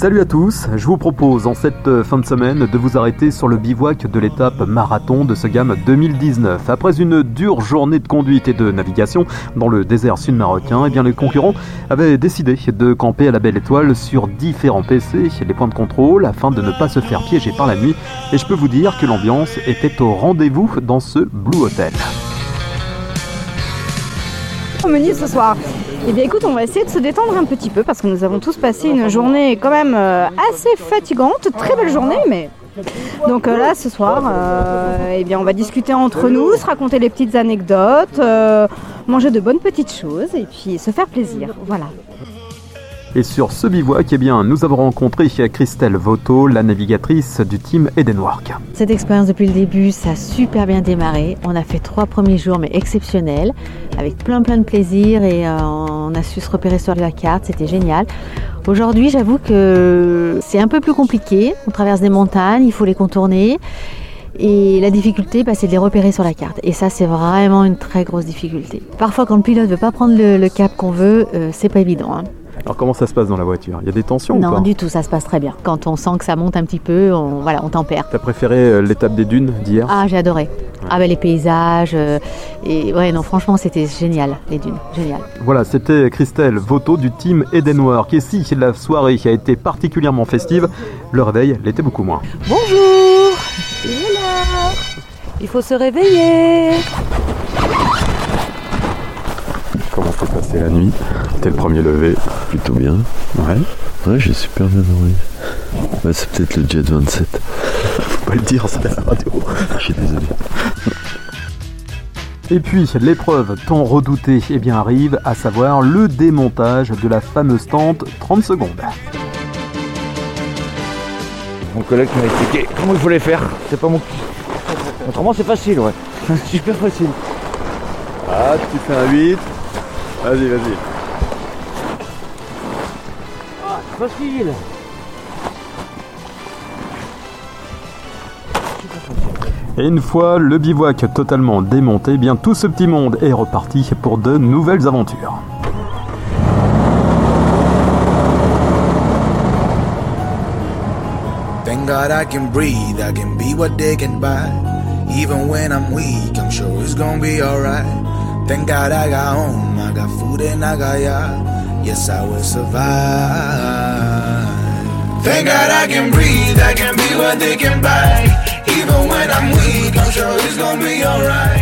Salut à tous, je vous propose en cette euh, fin de semaine de vous arrêter sur le bivouac de l'étape marathon de ce gamme 2019. Après une dure journée de conduite et de navigation dans le désert sud-marocain, eh bien les concurrents avaient décidé de camper à la belle étoile sur différents PC, les points de contrôle, afin de ne pas se faire piéger par la nuit. Et je peux vous dire que l'ambiance était au rendez-vous dans ce Blue Hotel. Menu ce soir eh bien écoute, on va essayer de se détendre un petit peu parce que nous avons tous passé une journée quand même euh, assez fatigante, très belle journée, mais donc euh, là ce soir, euh, eh bien on va discuter entre nous, se raconter des petites anecdotes, manger de bonnes petites choses et puis se faire plaisir. Voilà. Et sur ce bivouac, eh bien, nous avons rencontré Christelle Voto, la navigatrice du team Edenwork. Cette expérience depuis le début, ça a super bien démarré. On a fait trois premiers jours, mais exceptionnels, avec plein plein de plaisir et euh, on a su se repérer sur la carte, c'était génial. Aujourd'hui, j'avoue que c'est un peu plus compliqué. On traverse des montagnes, il faut les contourner. Et la difficulté, bah, c'est de les repérer sur la carte. Et ça, c'est vraiment une très grosse difficulté. Parfois, quand le pilote ne veut pas prendre le, cap qu'on veut, euh, c'est pas évident. Hein. Alors comment ça se passe dans la voiture? Il y a des tensions Non, ou pas? du tout, ça se passe très bien. Quand on sent que ça monte un petit peu, on, voilà, on tempère. T'as préféré euh, l'étape des dunes d'hier? Ah, j'ai adoré. Ah ben les paysages euh, et ouais non franchement c'était génial les dunes génial. Voilà c'était Christelle Voto du team Edenwork et si la soirée a été particulièrement festive, le réveil l'était beaucoup moins. Bonjour, il est là, il faut se réveiller. Passée la nuit T'es le premier levé Plutôt bien. Ouais. Ouais, j'ai super bien dormi. Bah, c'est peut-être le Jet 27. Faut pas le dire, c'est la radio. Je suis désolé. Et puis, l'épreuve tant redoutée eh bien, arrive, à savoir le démontage de la fameuse tente 30 secondes. Mon collègue m'a expliqué comment il faut les faire. C'est pas mon Autrement, c'est facile, ouais. Super facile. Ah, tu fais un 8, Vas-y, vas-y. Ah, facile Et une fois le bivouac totalement démonté, eh bien tout ce petit monde est reparti pour de nouvelles aventures. Thank God I can breathe, I can be what they can buy. Even when I'm weak, I'm sure it's gonna be alright. Thank God I got home, I got food and I got ya. Yes, I will survive. Thank God I can breathe, I can be what they can buy. Even when I'm weak, I'm sure it's gonna be alright.